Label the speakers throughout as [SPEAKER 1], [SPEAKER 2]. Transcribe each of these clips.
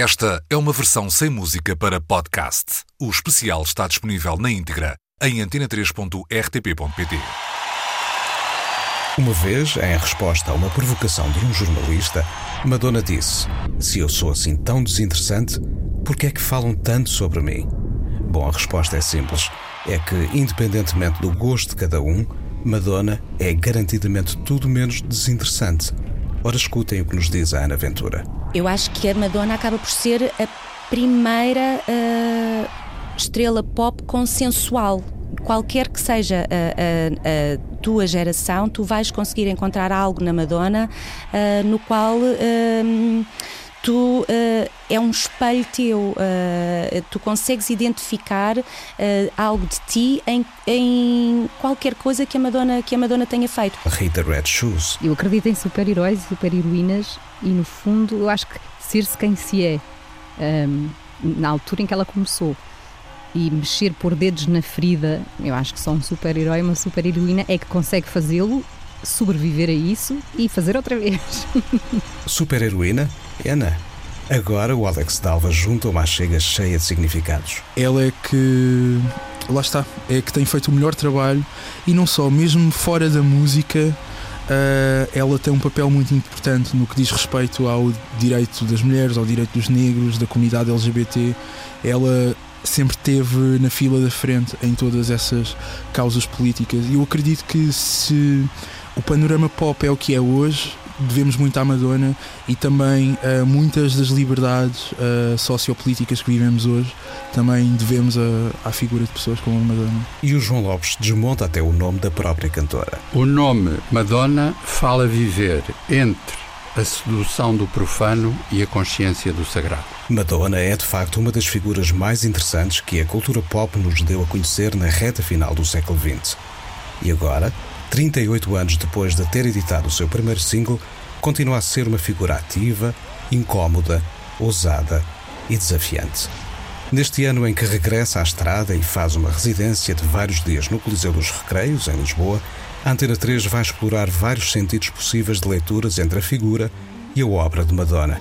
[SPEAKER 1] Esta é uma versão sem música para podcast. O especial está disponível na íntegra em antena3.rtp.pt.
[SPEAKER 2] Uma vez, em resposta a uma provocação de um jornalista, Madonna disse: Se eu sou assim tão desinteressante, por que é que falam tanto sobre mim? Bom, a resposta é simples: é que, independentemente do gosto de cada um, Madonna é garantidamente tudo menos desinteressante. Ora, escutem o que nos diz a Ana Ventura.
[SPEAKER 3] Eu acho que a Madonna acaba por ser a primeira uh, estrela pop consensual. Qualquer que seja a, a, a, tua geração, tu vais conseguir encontrar algo na Madonna uh, no qual. Uh, tu uh, é um espelho teu, uh, tu consegues identificar uh, algo de ti em, em, qualquer coisa que a Madonna que a Madonna tenha feito.
[SPEAKER 2] Rita Red Shoes.
[SPEAKER 4] Eu acredito em super-heróis e super-heroínas e no fundo eu acho que ser-se quem se é um, ehm, na altura em que ela começou e mexer por dedos na ferida, eu acho que só um super-herói, uma super-heroína é que consegue fazê-lo sobreviver a isso e fazer outra vez.
[SPEAKER 2] Super-heroína? Ana. Agora o Alex Dalva junta uma chega cheia de significados.
[SPEAKER 5] Ela é que. Lá está. É que tem feito o melhor trabalho e não só, mesmo fora da música. Uh, ela tem um papel muito importante no que diz respeito ao direito das mulheres, ao direito dos negros, da comunidade LGBT. Ela sempre esteve na fila da frente em todas essas causas políticas. E eu acredito que se o panorama pop é o que é hoje, devemos muito à Madonna e também uh, muitas das liberdades uh, sociopolíticas que vivemos hoje também devemos à figura de pessoas como a Madonna.
[SPEAKER 2] E o João Lopes desmonta até o nome da própria cantora.
[SPEAKER 6] O nome Madonna fala viver entre a sedução do profano e a consciência do sagrado.
[SPEAKER 2] Madonna é de facto uma das figuras mais interessantes que a cultura pop nos deu a conhecer na reta final do século XX. E agora, 38 anos depois de ter editado o seu primeiro single, continua a ser uma figura ativa, incómoda, ousada e desafiante. Neste ano em que regressa à estrada e faz uma residência de vários dias no Coliseu dos Recreios, em Lisboa, a Antena 3 vai explorar vários sentidos possíveis de leituras entre a figura e a obra de Madonna.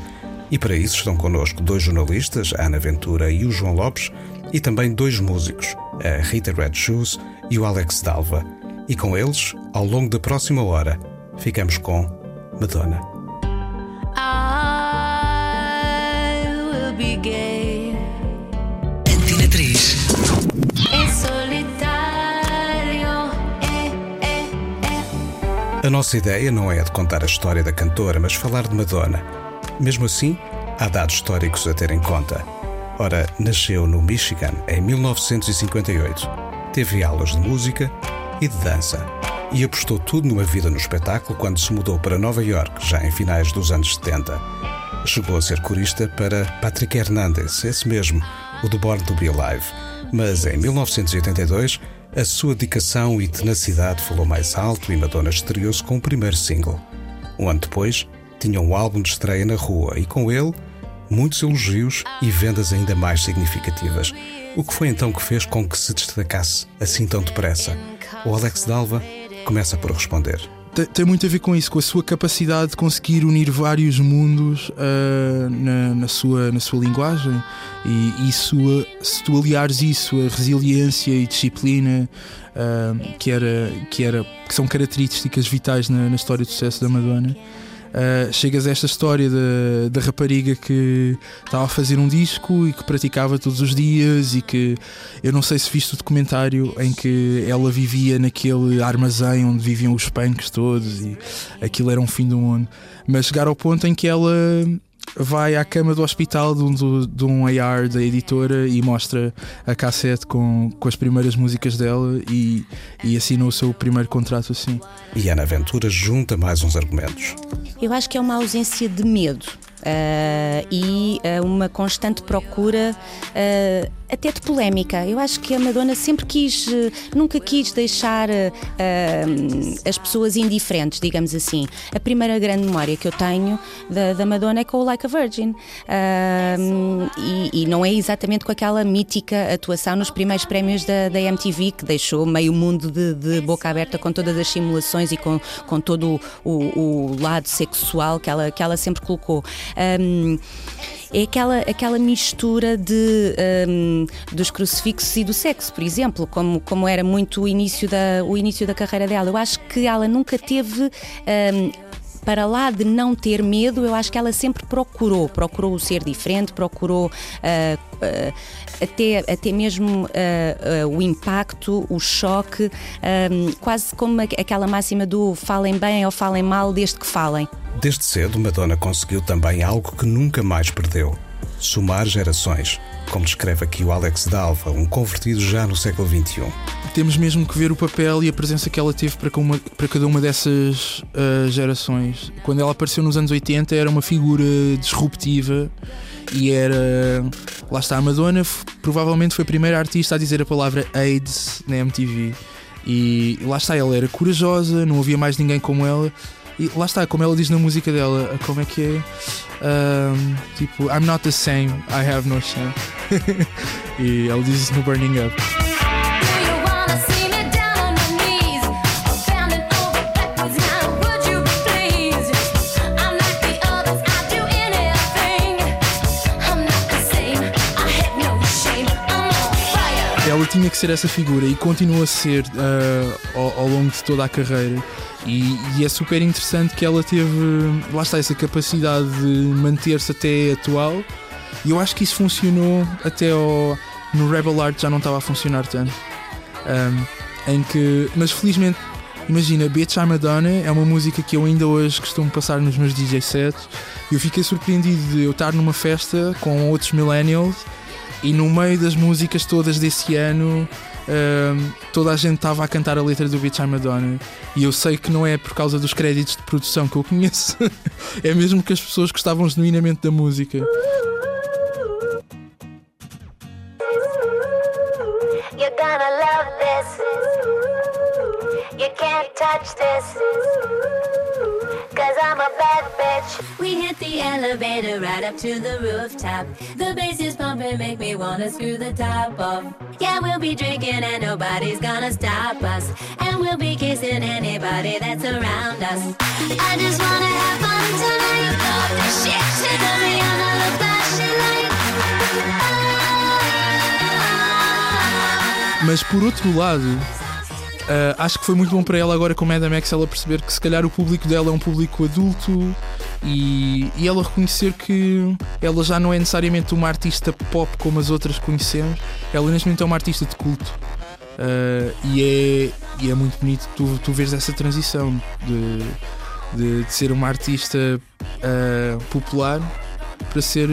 [SPEAKER 2] E para isso estão connosco dois jornalistas, a Ana Ventura e o João Lopes, e também dois músicos, a Rita Red Shoes e o Alex Dalva. E com eles, ao longo da próxima hora, ficamos com Madonna.
[SPEAKER 1] Antena 3.
[SPEAKER 2] A nossa ideia não é a de contar a história da cantora, mas falar de Madonna. Mesmo assim, há dados históricos a ter em conta. Ora, nasceu no Michigan em 1958. Teve aulas de música e de dança. E apostou tudo numa vida no espetáculo quando se mudou para Nova York, já em finais dos anos 70. Chegou a ser corista para Patrick Hernandez, esse mesmo, o do Born to Be Alive. Mas em 1982, a sua dedicação e tenacidade falou mais alto e Madonna estreou-se com o primeiro single. Um ano depois, tinha um álbum de estreia na rua e com ele, muitos elogios e vendas ainda mais significativas. O que foi então que fez com que se destacasse assim tão depressa? O Alex Dalva começa por responder.
[SPEAKER 5] Tem, tem, muito a ver com isso, com a sua capacidade de conseguir unir vários mundos uh, na, na, sua, na sua linguagem. E isso, se tu aliares isso a resiliência e disciplina, uh, que, era, que, era, que são características vitais na, na história de sucesso da Madonna Uh, chegas a esta história da, rapariga que estava a fazer um disco e que praticava todos os dias e que eu não sei se viste o documentário em que ela vivia naquele armazém onde viviam os punks todos e aquilo era um fim do mundo. Mas chegar ao ponto em que ela vai à cama do hospital de um, de um AR da editora e mostra a cassete com, com as primeiras músicas dela e, e assina o seu primeiro contrato assim.
[SPEAKER 2] E Ana Ventura junta mais uns argumentos.
[SPEAKER 3] Eu acho que é uma ausência de medo. Uh, e uh, uma constante procura uh, até de polémica. Eu acho que a Madonna sempre quis, nunca quis deixar as pessoas indiferentes, digamos assim. A primeira grande memória que eu tenho da, da Madonna é com o Like a Virgin. E, e, não é exatamente com aquela mítica atuação nos primeiros prémios da, da MTV que deixou meio mundo de, de, boca aberta com todas as simulações e com, com todo o, o, o lado sexual que ela, que ela sempre colocou. Um, é aquela, aquela mistura de, um, dos crucifixos e do sexo, por exemplo, como, como era muito o início, da, o início da carreira dela. Eu acho que ela nunca teve. Um, para lá de não ter medo, eu acho que ela sempre procurou, procurou ser diferente, procurou uh, uh, até, até mesmo uh, o impacto, o choque, quase como aquela máxima do falem bem ou falem mal desde que falem.
[SPEAKER 2] Desde cedo, Madonna conseguiu também algo que nunca mais perdeu: somar gerações como descreve aqui o Alex Dalva, um convertido já no século XXI.
[SPEAKER 5] Temos mesmo que ver o papel e a presença que ela teve para, uma, para cada uma dessas uh, gerações. Quando ela apareceu nos anos 80, era uma figura disruptiva e era. Lá está, a Madonna provavelmente foi a primeira artista a dizer a palavra AIDS na MTV. E lá está, ela era corajosa, não havia mais ninguém como ela. E lá está, como ela diz na música dela, como é que é? Um, tipo, I'm not the same, I have no shame. e ela diz isso no Burning Up. Tinha que ser essa figura e continua a ser uh, ao, ao, longo de toda a carreira. E, e, é super interessante que ela teve, lá está, essa capacidade de manter-se até atual. E eu acho que isso funcionou até ao, no Rebel Art já não estava a funcionar tanto. Um, em que, mas felizmente, imagina, Bitch I'm Madonna é uma música que eu ainda hoje costumo passar nos meus DJ sets. E eu fiquei surpreendido de eu estar numa festa com outros millennials e no meio das músicas todas desse ano uh, toda a gente estava a cantar a letra do Bitch Madonna e eu sei que não é por causa dos créditos de produção que eu conheço. É mesmo que as pessoas gostavam genuinamente da música. You're Cause I'm a bad bitch. We hit the elevator right up to the rooftop. The bass is pumping, make me wanna screw the top off. Yeah, we'll be drinking and nobody's gonna stop us. And we'll be kissing anybody that's around us. I just wanna have fun tonight. Love this shit tonight. Gonna look flashing like. Mas por outro lado, Uh, acho que foi muito bom para ela agora com Madame X ela perceber que se calhar o público dela é um público adulto e, e ela reconhecer que ela já não é necessariamente uma artista pop como as outras conhecemos, ela neste momento é uma artista de culto. Uh, e, é, e é muito bonito tu, tu veres essa transição de, de, de ser uma artista uh, popular para ser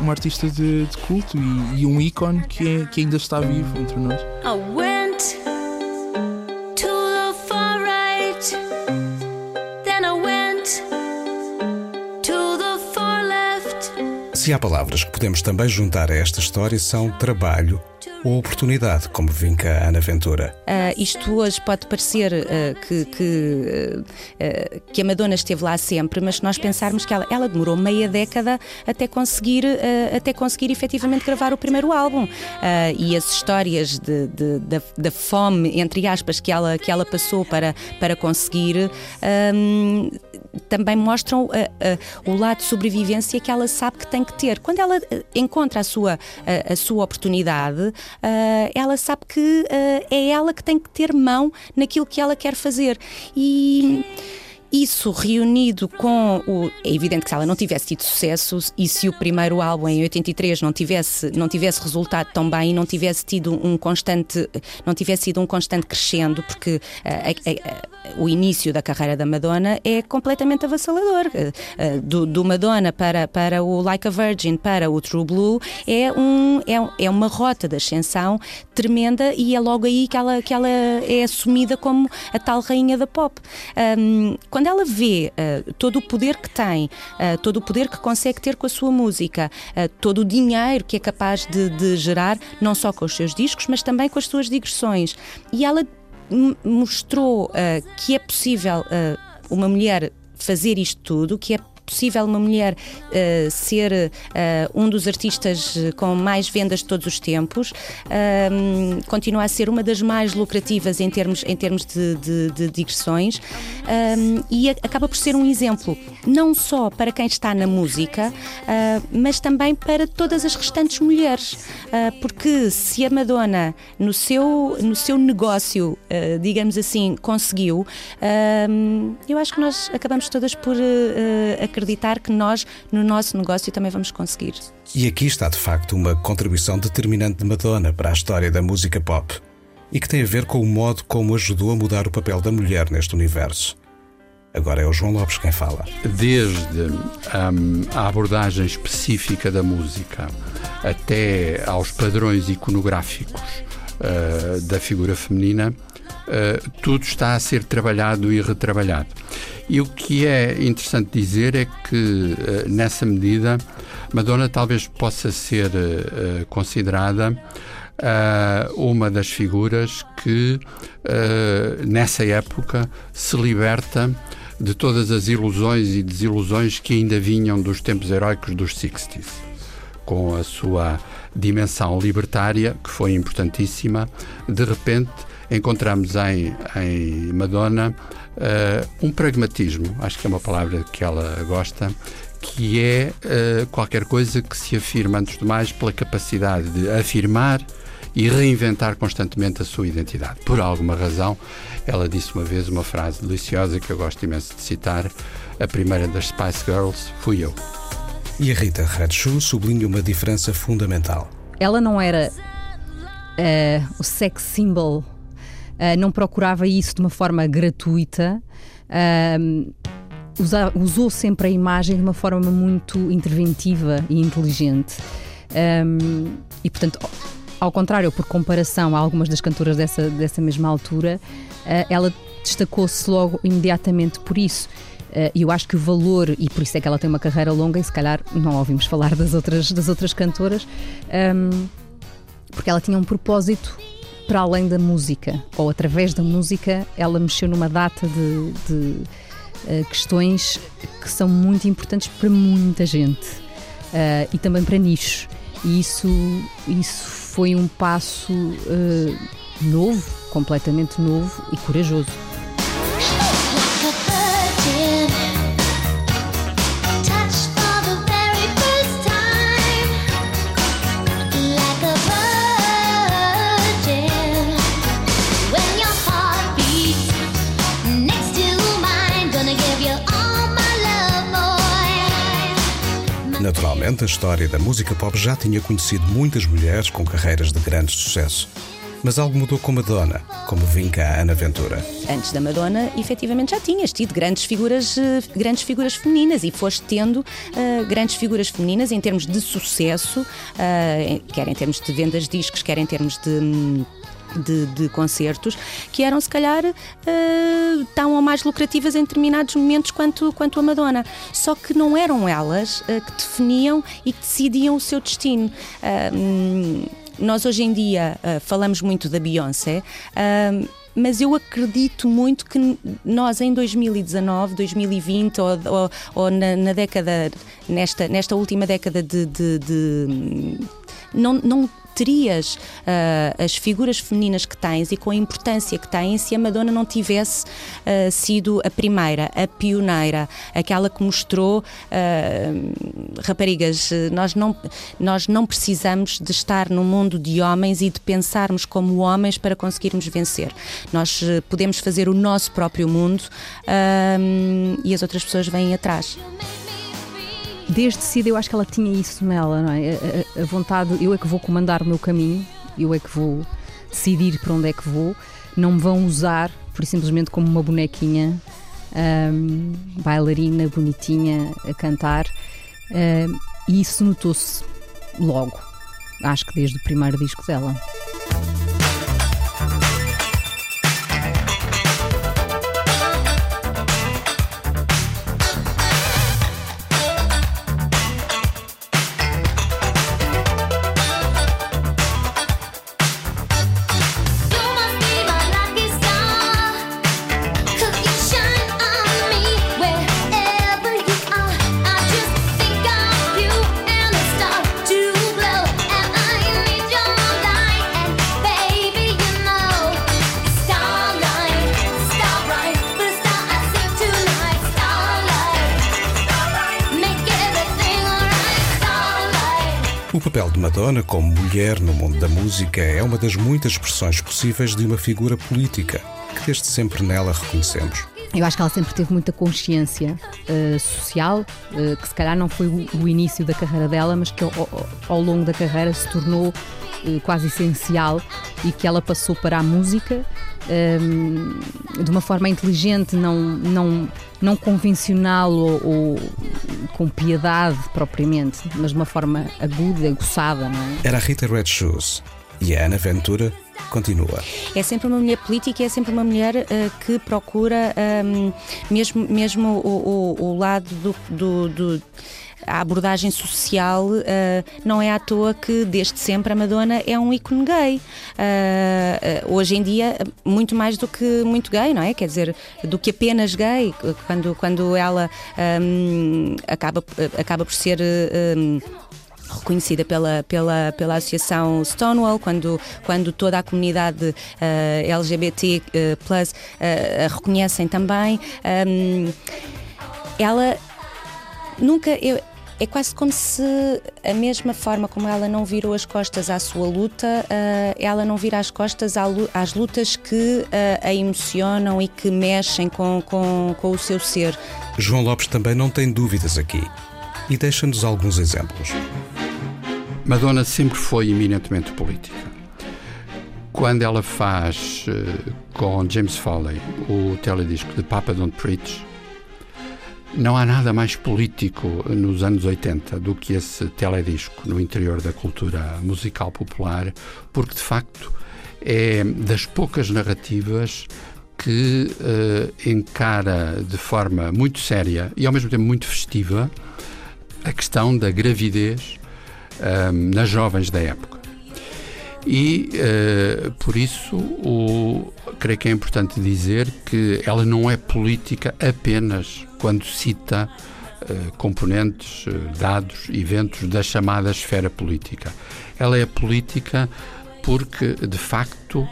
[SPEAKER 5] uma artista de, de culto e, e, um ícone que, é, que ainda está vivo entre nós. Oh,
[SPEAKER 2] Se há palavras que podemos também juntar a esta história são trabalho ou oportunidade, como vinca a Ana Ventura.
[SPEAKER 3] Uh, isto hoje pode parecer uh, que, que, uh, que, a Madonna esteve lá sempre, mas se nós pensarmos que ela, ela demorou meia década até conseguir, até conseguir efetivamente gravar o primeiro álbum. e as histórias de, de, de, da fome, entre aspas, que ela, que ela passou para, para conseguir. Um, também mostram o lado de sobrevivência que ela sabe que tem que ter. Quando ela encontra a sua, a, a sua oportunidade, uh, ela sabe que uh, é ela que tem que ter mão naquilo que ela quer fazer. E isso reunido com o. É evidente que se ela não tivesse tido sucesso e se o primeiro álbum em 83 não tivesse, não tivesse resultado tão bem não tivesse tido um constante. não tivesse sido um constante crescendo, porque uh, o início da carreira da Madonna é completamente avassalador. Uh, do, do, Madonna para, para o Like a Virgin, para o True Blue, é, um, é, é uma rota de ascensão tremenda e é logo aí que ela, que ela é assumida como a tal rainha da pop. Um, quando quando ela vê uh, todo o poder que tem, uh, todo o poder que consegue ter com a sua música, uh, todo o dinheiro que é capaz de, de, gerar, não só com os seus discos, mas também com as suas digressões, e ela mostrou que é possível uma mulher fazer isto tudo, que é possível uma mulher uh, ser uh, um dos artistas com mais vendas de todos os tempos, um, continua a ser uma das mais lucrativas em termos, em termos de, de, de digressões um, e a, acaba por ser um exemplo, não só para quem está na música, uh, mas também para todas as restantes mulheres, porque se a Madonna no seu, no seu negócio, digamos assim, conseguiu, eu acho que nós acabamos todas por acreditar que nós, no nosso negócio, também vamos conseguir.
[SPEAKER 2] E aqui está, de facto, uma contribuição determinante de Madonna para a história da música pop e que tem a ver com o modo como ajudou a mudar o papel da mulher neste universo. Agora é o João Lopes quem fala.
[SPEAKER 6] Desde um, a abordagem específica da música até aos padrões iconográficos uh, da figura feminina, uh, tudo está a ser trabalhado e retrabalhado. E o que é interessante dizer é que, uh, nessa medida, Madonna talvez possa ser uh, considerada uma das figuras que, nessa época, se liberta de todas as ilusões e desilusões que ainda vinham dos tempos heróicos dos 60s. Com a sua dimensão libertária, que foi importantíssima, de repente encontramos em, em Madonna uh, um pragmatismo, acho que é uma palavra que ela gosta, que é uh, qualquer coisa que se afirma, antes de mais, pela capacidade de afirmar e reinventar constantemente a sua identidade. Por alguma razão, ela disse uma vez uma frase deliciosa que eu gosto imenso de citar: a primeira das Spice Girls fui eu.
[SPEAKER 2] E a Rita Hatshu sublinha uma diferença fundamental.
[SPEAKER 4] Ela não era uh, o sex symbol, uh, não procurava isso de uma forma gratuita. Uh, usa, usou sempre a imagem de uma forma muito interventiva e inteligente. Um, e, portanto, ao contrário, por comparação a algumas das cantoras dessa, dessa mesma altura, uh, ela destacou-se logo imediatamente por isso. Uh, e eu acho que o valor, e por isso é que ela tem uma carreira longa, e se calhar não ouvimos falar das outras, das outras cantoras, um, porque ela tinha um propósito para além da música, ou através da música, ela mexeu numa data de, de uh, questões que são muito importantes para muita gente uh, e também para nichos. E isso, isso foi um passo uh, novo, completamente novo e corajoso.
[SPEAKER 2] A história da música pop já tinha conhecido muitas mulheres com carreiras de grande sucesso. Mas algo mudou com Madonna, como vinca a Ana Ventura.
[SPEAKER 3] Antes da Madonna, efetivamente já tinhas tido grandes figuras, eh, grandes figuras femininas e foste tendo uh, grandes figuras femininas em termos de sucesso, uh, quer em termos de vendas de discos, quer em termos de. Hum, de, de, concertos que eram se calhar uh, tão ou mais lucrativas em determinados momentos quanto, quanto a Madonna. Só que não eram elas uh, que definiam e que decidiam o seu destino. Uh, nós hoje em dia falamos muito da Beyoncé mas eu acredito muito que nós em 2019, 2020 ou, ou, ou na, na, década, nesta, nesta última década de, de, de não, não terias uh, as figuras femininas que tens e com a importância que têm se a Madonna não tivesse uh, sido a primeira, a pioneira, aquela que mostrou uh, raparigas, nós não, nós não precisamos de estar no mundo de homens e de pensarmos como homens para conseguirmos vencer. Nós podemos fazer o nosso próprio mundo e as outras pessoas vêm atrás
[SPEAKER 4] desde cedo eu acho que ela tinha isso nela, não é? A, a, a, vontade, eu é que vou comandar o meu caminho, eu é que vou decidir para onde é que vou, não me vão usar por simplesmente como uma bonequinha um, bailarina, bonitinha, a cantar. Um, e isso notou-se logo, acho que desde o primeiro disco dela.
[SPEAKER 2] Papel de Madonna como mulher no mundo da música é uma das muitas expressões possíveis de uma figura política que desde sempre nela reconhecemos.
[SPEAKER 4] Eu acho que ela sempre teve muita consciência uh, social, uh, que se calhar não foi o, o, início da carreira dela, mas que ao, ao longo da carreira se tornou quase essencial e que ela passou para a música um, de uma forma inteligente, não, não, não convencional ou, ou, com piedade propriamente, mas de uma forma aguda, aguçada. Não é?
[SPEAKER 2] Era a Rita Red Shoes e a Ana Ventura continua.
[SPEAKER 3] É sempre uma mulher política, é sempre uma mulher uh, que procura um, mesmo, mesmo o, o, o lado do, do, do a abordagem social uh, não é à toa que desde sempre a Madonna é um ícone gay. Uh, hoje em dia, muito mais do que muito gay, não é? Quer dizer, do que apenas gay, quando, quando ela um, acaba, acaba por ser. Um, reconhecida pela, pela, pela Associação Stonewall, quando, quando toda a comunidade uh, LGBT uh, plus, uh, a reconhecem também. Um, ela nunca. Eu, é quase como se a mesma forma como ela não virou as costas à sua luta, uh, ela não vira as costas às lutas que uh, a emocionam e que mexem com, com, com o seu ser.
[SPEAKER 2] João Lopes também não tem dúvidas aqui e deixa-nos alguns exemplos.
[SPEAKER 6] Madonna sempre foi eminentemente política. Quando ela faz uh, com James Foley o teledisco de Papa Don't Preach, não há nada mais político nos anos 80 do que esse teledisco no interior da cultura musical popular, porque de facto é das poucas narrativas que uh, encara de forma muito séria e ao mesmo tempo muito festiva a questão da gravidez eh, nas jovens da época. E uh, por isso o, creio que é importante dizer que ela não é política apenas quando cita uh, componentes, uh, dados, eventos da chamada esfera política. Ela é política porque, de facto,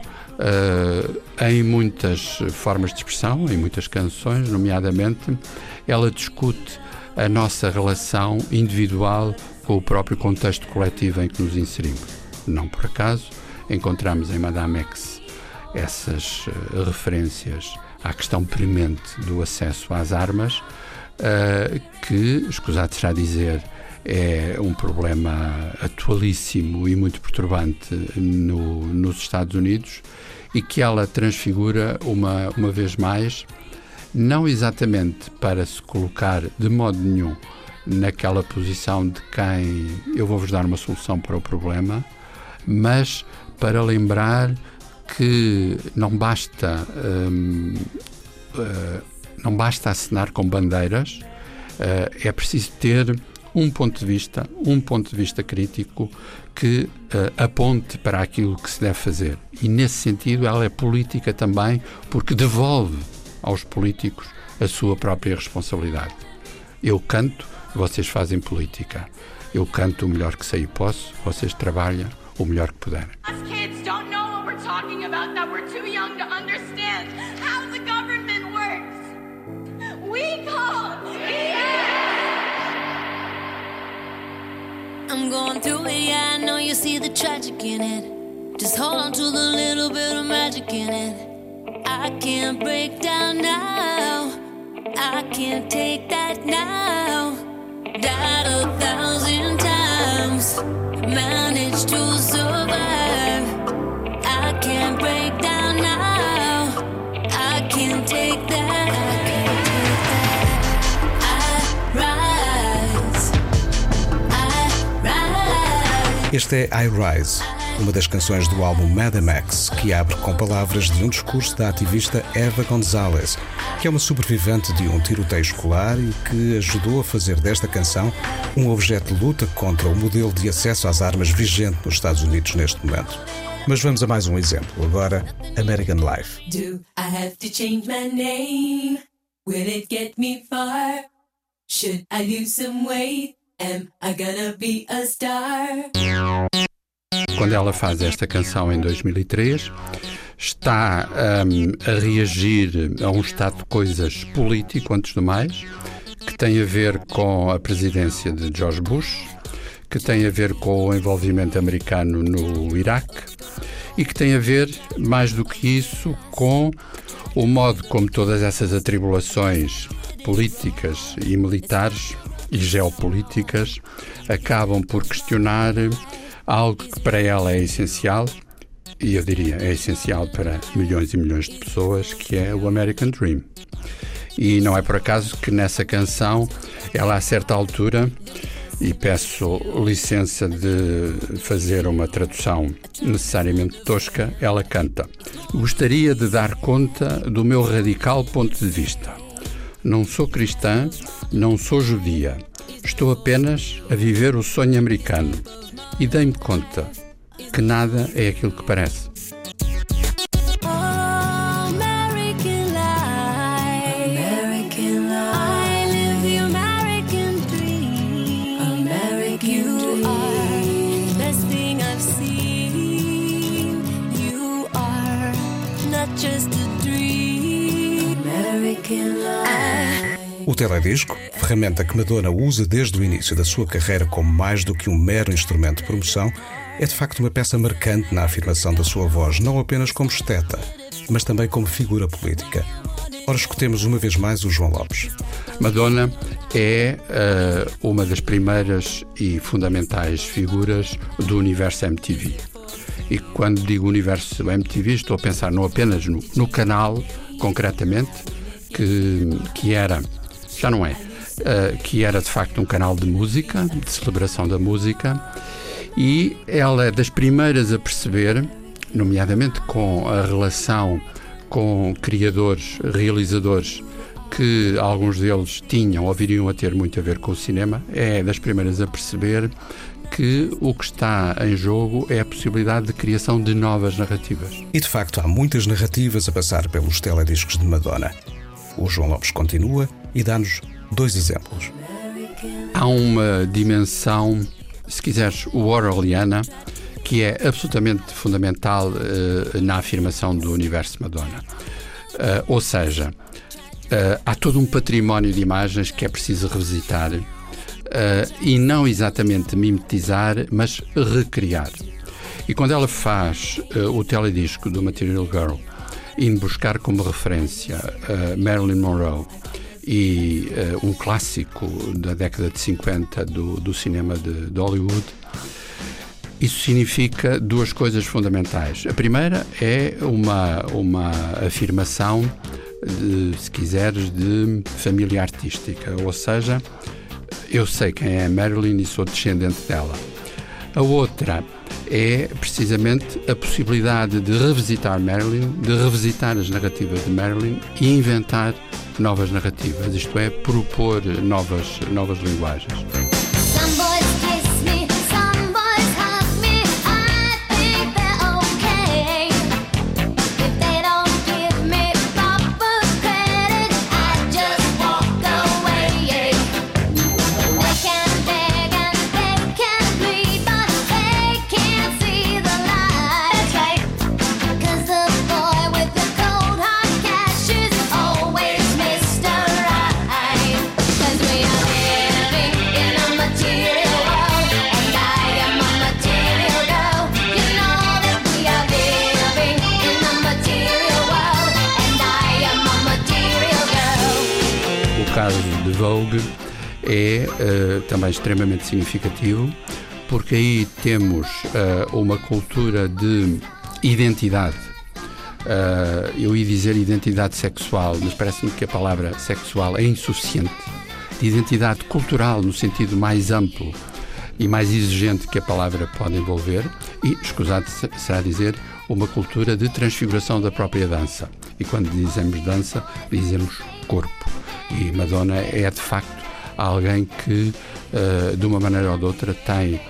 [SPEAKER 6] em muitas formas de expressão, em muitas canções, nomeadamente, ela discute a nossa relação individual com o próprio contexto coletivo em que nos inserimos. Não por acaso encontramos em Madame X essas uh, referências à questão premente do acesso às armas, uh, que, escusado será dizer, é um problema atualíssimo e muito perturbante no, nos Estados Unidos e que ela transfigura uma, uma vez mais, não exatamente para se colocar de modo nenhum naquela posição de quem eu vou-vos dar uma solução para o problema, mas para lembrar que não basta hum, uh, não basta assinar com bandeiras, uh, é preciso ter um ponto de vista, um ponto de vista crítico que uh, aponte para aquilo que se deve fazer. E nesse sentido ela é política também porque devolve aos políticos a sua própria responsabilidade. Eu canto, vocês fazem política. Eu canto o melhor que sei e posso, vocês trabalham o melhor que puderem. As kids don't know what we're talking about that we're too young to understand how the government works. We call I'm going through it, yeah, I know you see the tragic in it. Just hold on to the little bit of magic in it. I can't break down now. I can't take that now. Died a thousand times. Managed to survive. I can't break down now. I can't take that. I can't take
[SPEAKER 2] that. I rise. I rise. Este é I Rise uma das canções do álbum Mad Max, que abre com palavras de um discurso da ativista Eva Gonzalez, que é uma sobrevivente de um tiroteio escolar e que ajudou a fazer desta canção um objeto de luta contra o modelo de acesso às armas vigente nos Estados Unidos neste momento. Mas vamos a mais um exemplo, agora American Life. Do I have to change my name? Will it get me far? Should I lose some weight? Am I gonna be a star? Quando ela faz esta canção em 2003, está um, a reagir a um estado de coisas político, antes do mais, que tem a ver com a presidência de George Bush,
[SPEAKER 6] que tem a ver com o envolvimento americano no Iraque e que tem a ver, mais do que isso, com o modo como todas essas atribulações políticas e militares e geopolíticas acabam por questionar algo que para ela é essencial, e eu diria é essencial para milhões e milhões de pessoas, que é o American Dream. E não é por acaso que nessa canção ela, a certa altura, e peço licença de fazer uma tradução necessariamente tosca, ela canta: Gostaria de dar conta do meu radical ponto de vista. Não sou cristã, não sou judia. Estou apenas a viver o sonho americano e dei-me conta que nada é aquilo que parece.
[SPEAKER 2] O teledisco, ferramenta que Madonna usa desde o início da sua carreira como mais do que um mero instrumento de promoção, é de facto uma peça marcante na afirmação da sua voz, não apenas como esteta, mas também como figura política. Ora, escutemos uma vez mais o João Lopes.
[SPEAKER 6] Madonna é uh, uma das primeiras e fundamentais figuras do universo MTV. E quando digo universo MTV, estou a pensar não apenas no, no canal, concretamente, que, que era já não é, uh, que era de facto um canal de música, de celebração da música, e ela é das primeiras a perceber, nomeadamente com a relação com criadores, realizadores que alguns deles tinham ou viriam a ter muito a ver com o cinema, é das primeiras a perceber que o que está em jogo é a possibilidade de criação de novas narrativas.
[SPEAKER 2] E de facto há muitas narrativas a passar pelos telediscos de Madonna. O João Lopes continua e dá-nos dois exemplos.
[SPEAKER 6] Há uma dimensão, se quiseres, orwelliana, que é absolutamente fundamental uh, na afirmação do universo Madonna. Uh, ou seja, uh, há todo um património de imagens que é preciso revisitar e não exatamente mimetizar, mas recriar. E quando ela faz o teledisco do Material Girl, indo buscar como referência Marilyn Monroe e uh, um clássico da década de 50 do, do cinema de, de, Hollywood. Isso significa duas coisas fundamentais. A primeira é uma, uma afirmação, de, se quiseres, de família artística, ou seja, eu sei quem é Marilyn e sou descendente dela. A outra é precisamente a possibilidade de revisitar Marilyn, de revisitar as narrativas de Marilyn e inventar novas narrativas, isto é, propor novas, novas linguagens. Também extremamente significativo, porque aí temos uh, uma cultura de identidade. Uh, eu ia dizer identidade sexual, mas parece-me que a palavra sexual é insuficiente. De identidade cultural, no sentido mais amplo e mais exigente que a palavra pode envolver, e, escusado será dizer, uma cultura de transfiguração da própria dança. E quando dizemos dança, dizemos corpo. E Madonna é de facto alguém que, uh, de uma maneira ou de outra, tem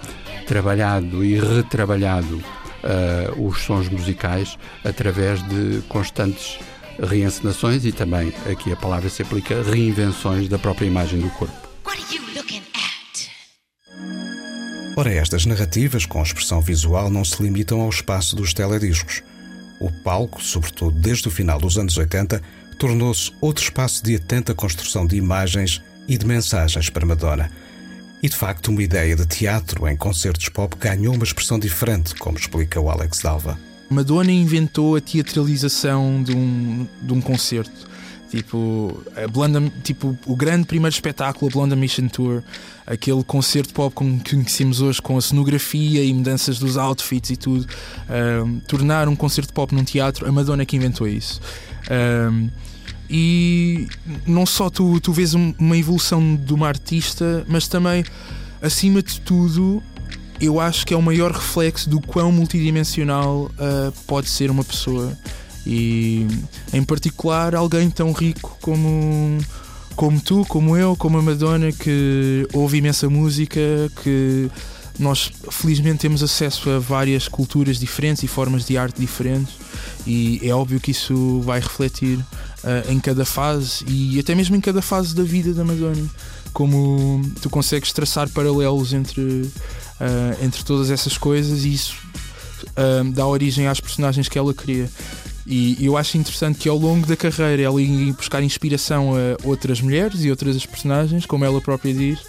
[SPEAKER 6] trabalhado e retrabalhado uh, os sons musicais através de constantes reencenações e também, aqui a palavra se aplica, reinvenções da própria imagem do corpo.
[SPEAKER 2] Ora, estas narrativas com expressão visual não se limitam ao espaço dos telediscos. O palco, sobretudo desde o final dos anos 80, tornou-se outro espaço de atenta construção de imagens e de mensagens para Madonna. E de facto, uma ideia de teatro em concertos pop ganhou uma expressão diferente, como explica o Alex Dalva.
[SPEAKER 5] Madonna inventou a teatralização de um, de um concerto. Tipo, a Blonde, tipo, o grande primeiro espetáculo, a Blonde Mission Tour, aquele concerto pop que conhecemos hoje com a cenografia e mudanças dos outfits e tudo, um, tornar um concerto pop num teatro, a Madonna que inventou isso. Um, e não só tu, tu vês uma evolução de uma artista, mas também, acima de tudo, eu acho que é o maior reflexo do quão multidimensional uh, pode ser uma pessoa. E, em particular, alguém tão rico como, como tu, como eu, como a Madonna, que ouve imensa música, que nós felizmente temos acesso a várias culturas diferentes e formas de arte diferentes, e é óbvio que isso vai refletir em cada fase e até mesmo em cada fase da vida da Madonna. Como tu consegues traçar paralelos entre, uh, entre todas essas coisas e isso uh, dá origem às personagens que ela cria. E eu acho interessante que ao longo da carreira ela ia buscar inspiração a outras mulheres e outras personagens, como ela própria diz,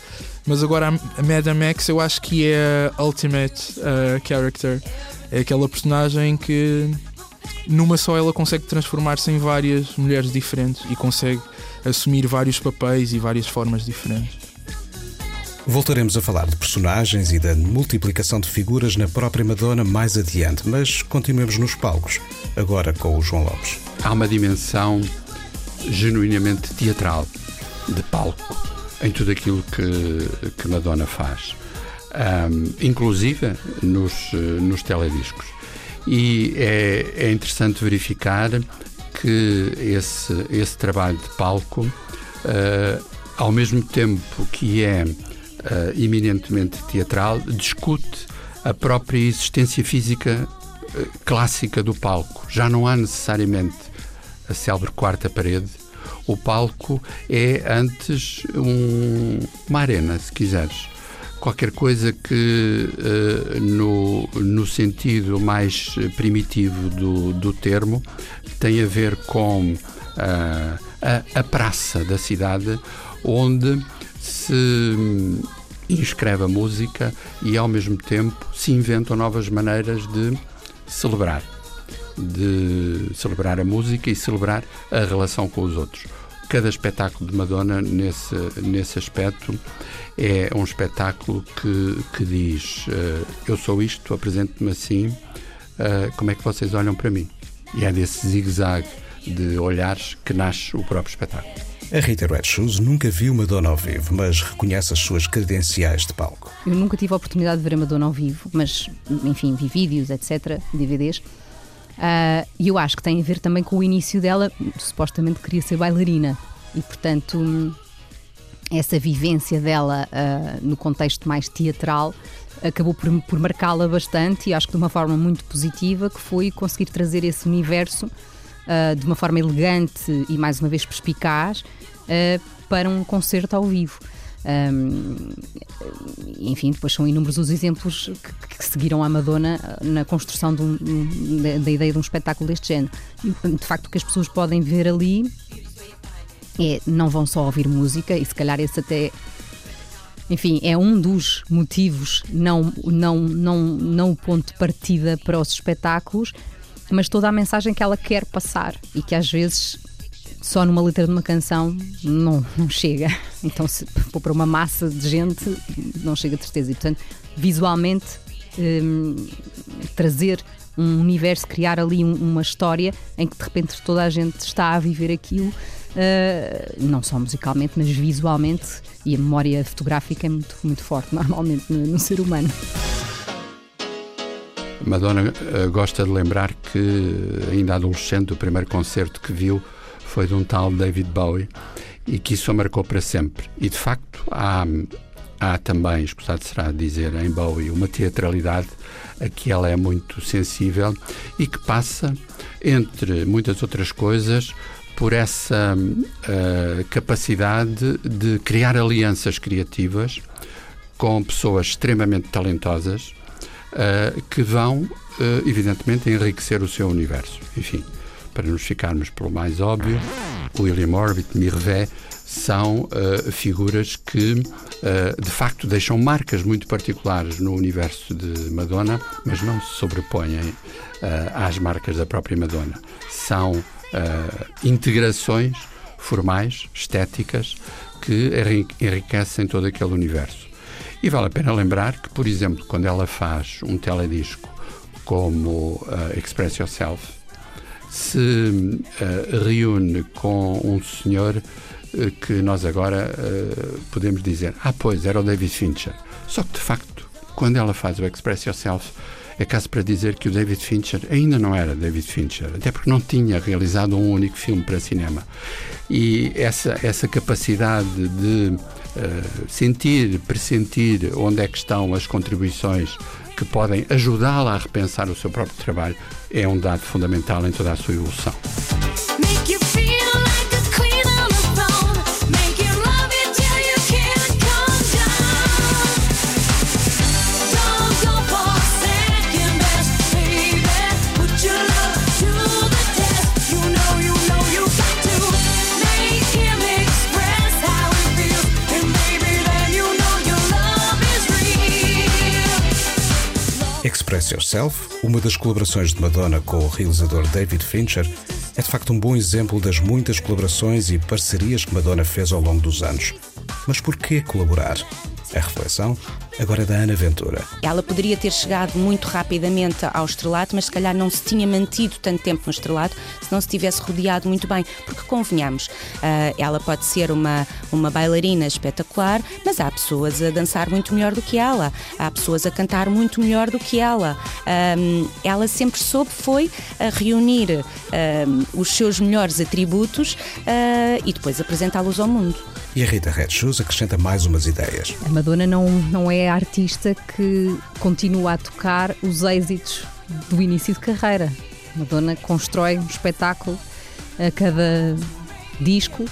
[SPEAKER 5] mas agora a Madame Max eu acho que é a ultimate uh, character. É aquela personagem que numa só ela consegue transformar-se em várias mulheres diferentes e consegue assumir vários papéis e várias formas diferentes.
[SPEAKER 2] Voltaremos a falar de personagens e da multiplicação de figuras na própria Madonna mais adiante, mas continuemos nos palcos, agora com o João Lopes.
[SPEAKER 6] Há uma dimensão genuinamente teatral de palco em tudo aquilo que, que Madonna faz, um, inclusive nos, nos telediscos. E é, é interessante verificar que esse, esse trabalho de palco, uh, ao mesmo tempo que é uh, eminentemente teatral, discute a própria existência física uh, clássica do palco. Já não há necessariamente a célebre quarta parede. O palco é antes um, uma arena, se quiseres qualquer coisa que, uh, no, no sentido mais primitivo do, do termo, tem a ver com uh, a, a praça da cidade, onde se inscreve a música e, ao mesmo tempo, se inventam novas maneiras de celebrar. De celebrar a música e celebrar a relação com os outros cada espetáculo de Madonna nesse, nesse aspecto é um espetáculo que, que diz uh, eu sou isto, apresento-me assim, uh, como é que vocês olham para mim? E é desse zigue-zague de olhares que nasce o próprio espetáculo.
[SPEAKER 2] A Rita Red Shoes nunca viu Madonna ao vivo, mas reconhece as suas credenciais de palco.
[SPEAKER 4] Eu nunca tive a oportunidade de ver a Madonna ao vivo, mas, enfim, vi vídeos, etc., DVDs. Uh, e eu acho que tem a ver também com o início dela, supostamente queria ser bailarina. E, portanto, essa vivência dela uh, no contexto mais teatral acabou por, por marcá-la bastante e acho que de uma forma muito positiva, que foi conseguir trazer esse universo uh, de uma forma elegante e mais uma vez perspicaz uh, para um concerto ao vivo. Um, enfim, depois são inúmeros os exemplos que, que seguiram a Madonna na construção um, da, da ideia de um espetáculo deste género. De facto, o que as pessoas podem ver ali é não vão só ouvir música, e se calhar esse até. Enfim, é um dos motivos, não, não, não, não o ponto de partida para os espetáculos, mas toda a mensagem que ela quer passar e que às vezes só numa letra de uma canção não, não chega. Então, se for para uma massa de gente, não chega de certeza. E, portanto, visualmente, hum, trazer um universo, criar ali um, uma história em que de repente toda a gente está a viver aquilo Uh, não só musicalmente, mas visualmente, e a memória fotográfica é muito, muito forte, normalmente, no, no ser humano.
[SPEAKER 6] Madonna uh, gosta de lembrar que, ainda adolescente, o primeiro concerto que viu foi de um tal David Bowie e que isso a marcou para sempre. E de facto há, há também, escusado será dizer, em Bowie, uma teatralidade a que ela é muito sensível e que passa, entre muitas outras coisas, por essa uh, capacidade de criar alianças criativas com pessoas extremamente talentosas uh, que vão, uh, evidentemente, enriquecer o seu universo. Enfim, para nos ficarmos pelo mais óbvio, William Orbit, Mirvet, são uh, figuras que uh, de facto deixam marcas muito particulares no universo de Madonna, mas não se sobrepõem uh, às marcas da própria Madonna. São integrações formais, estéticas, que enriquecem todo aquele universo. E vale a pena lembrar que, por exemplo, quando ela faz um teledisco como Express Yourself, se uh, reúne com um senhor uh, que nós agora uh, podemos dizer, ah, pois, era o David Fincher. Só que, de facto, quando ela faz o Express Yourself, é caso para dizer que o David Fincher ainda não era David Fincher, até porque não tinha realizado um único filme para cinema. E essa, essa capacidade de sentir, pressentir onde é que estão as contribuições que podem ajudá-la a repensar o seu próprio trabalho é um dado fundamental em toda a sua evolução.
[SPEAKER 2] Express Yourself, uma das colaborações de Madonna com o realizador David Fincher, é de facto um bom exemplo das muitas colaborações e parcerias que Madonna fez ao longo dos anos. Mas por que colaborar? A reflexão agora da Ana Ventura.
[SPEAKER 3] Ela poderia ter chegado muito rapidamente ao estrelato, mas se calhar não se tinha mantido tanto tempo no estrelato se não se tivesse rodeado muito bem. Porque convenhamos, uh, ela pode ser uma, uma bailarina espetacular, mas há pessoas a dançar muito melhor do que ela, há pessoas a cantar muito melhor do que ela. Um, ela sempre soube foi a reunir os seus melhores atributos e depois apresentá-los ao mundo.
[SPEAKER 2] E a Rita Red Shoes acrescenta mais umas ideias.
[SPEAKER 4] A Madonna não, não é a artista que continua a tocar os êxitos do início de carreira. A Madonna constrói um espetáculo a cada disco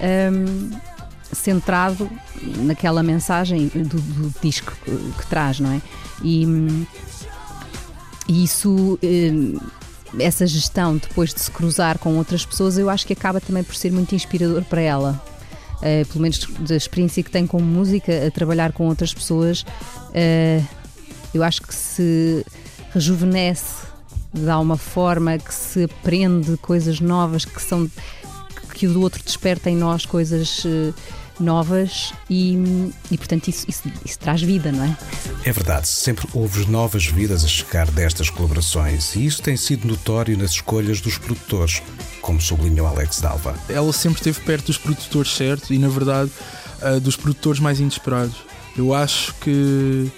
[SPEAKER 4] um, centrado naquela mensagem do, do disco que, que, traz, não é? E, e isso. Um, essa gestão depois de se cruzar com outras pessoas, eu acho que acaba também por ser muito inspirador para ela uh, pelo menos da experiência que tenho com música, a trabalhar com outras pessoas, uh, eu acho que se rejuvenesce, dá uma forma que se aprende coisas novas que são que o do outro desperta em nós coisas uh, novas e, e portanto isso, isso, isso, traz vida, não é?
[SPEAKER 2] É verdade, sempre houve novas vidas a chegar destas colaborações e isso tem sido notório nas escolhas dos produtores, como sublinhou Alex Dalva.
[SPEAKER 5] Ela sempre esteve perto dos produtores certos e, na verdade, uh, dos produtores mais inesperados. Eu acho que,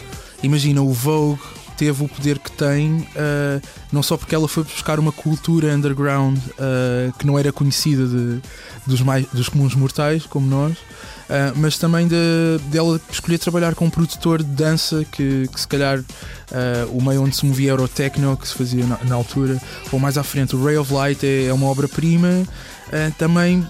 [SPEAKER 5] imagina, o Vogue teve o poder que tem, uh, não só porque ela foi buscar uma cultura underground uh, que não era conhecida de, dos, mais, dos comuns mortais, como nós, uh, mas também de, dela escolher trabalhar com um produtor de dança que, que se calhar o meio onde se movia era o techno, que se fazia na, na altura, ou mais à frente, o Ray of Light é, é uma obra-prima, também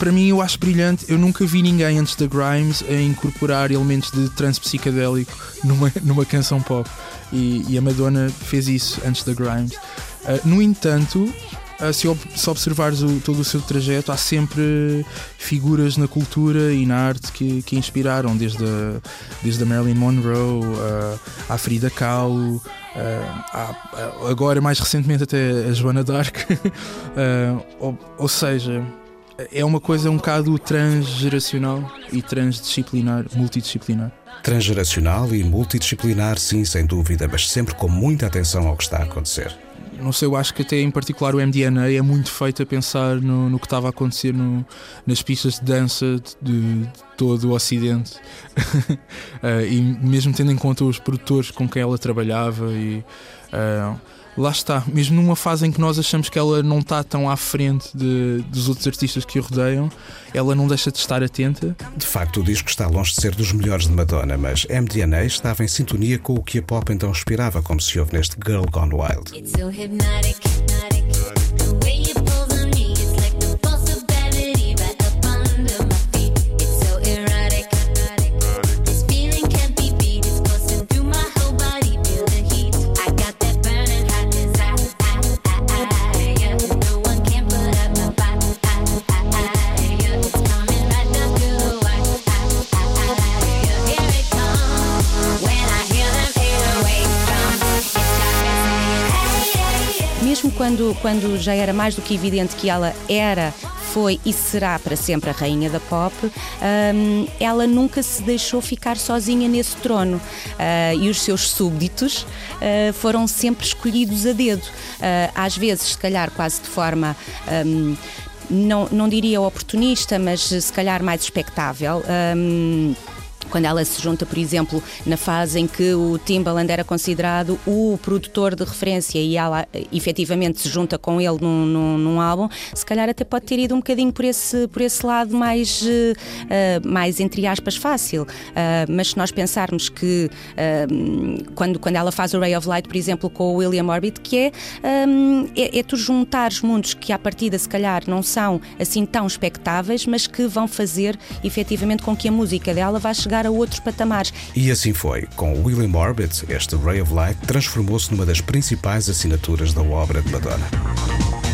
[SPEAKER 5] para mim eu acho brilhante. Eu nunca vi ninguém antes da Grimes a incorporar elementos de trance psicadélico numa, numa canção pop. E, e a Madonna fez isso antes da Grimes. Uh, no entanto, uh, se, ob se, observares o, todo o seu trajeto, há sempre figuras na cultura e na arte que, que inspiraram, desde a, desde a Marilyn Monroe, uh, a Frida Kahlo. Agora, mais recentemente, até a Joana Dark. Ou, ou, seja, é uma coisa um bocado transgeracional e transdisciplinar, multidisciplinar.
[SPEAKER 2] Transgeracional e multidisciplinar, sim, sem dúvida, mas sempre com muita atenção ao que está a acontecer.
[SPEAKER 5] Não sei, eu acho que até em particular o MDNA é muito feito a pensar no, no que estava a acontecer no, nas pistas de dança de, de todo o Ocidente. uh, e mesmo tendo em conta os produtores com quem ela trabalhava e. Uh, lá está, mesmo numa fase em que nós achamos que ela não está tão à frente de, dos outros artistas que o rodeiam, ela não deixa de estar atenta.
[SPEAKER 2] De facto, o disco está longe de ser dos melhores de Madonna, mas MDNA estava em sintonia com o que a pop então inspirava, como se ouve neste Girl Gone Wild.
[SPEAKER 3] mesmo quando, quando já era mais do que evidente que ela era foi e será para sempre a rainha da pop, um, ela nunca se deixou ficar sozinha nesse trono uh, e os seus súbditos uh, foram sempre escolhidos a dedo. Uh, às vezes, se calhar, quase de forma. Um, não, não diria oportunista, mas se calhar mais expectável. Um, quando ela se junta, por exemplo, na fase em que o Timbaland era considerado o produtor de referência e ela efetivamente se junta com ele num, num, num álbum, se calhar até pode ter ido um bocadinho por esse, por esse lado mais, uh, mais entre aspas, fácil. Uh, mas se nós pensarmos que uh, quando, quando ela faz o Ray of Light, por exemplo, com o William Orbit, que é, um, é, é tu juntares mundos que à partida se calhar não são assim tão expectáveis, mas que vão fazer efetivamente com que a música dela vá chegar chegar a outros patamares.
[SPEAKER 2] E assim foi. Com William Orbit, este Ray of Light transformou-se numa das principais assinaturas da obra de Madonna.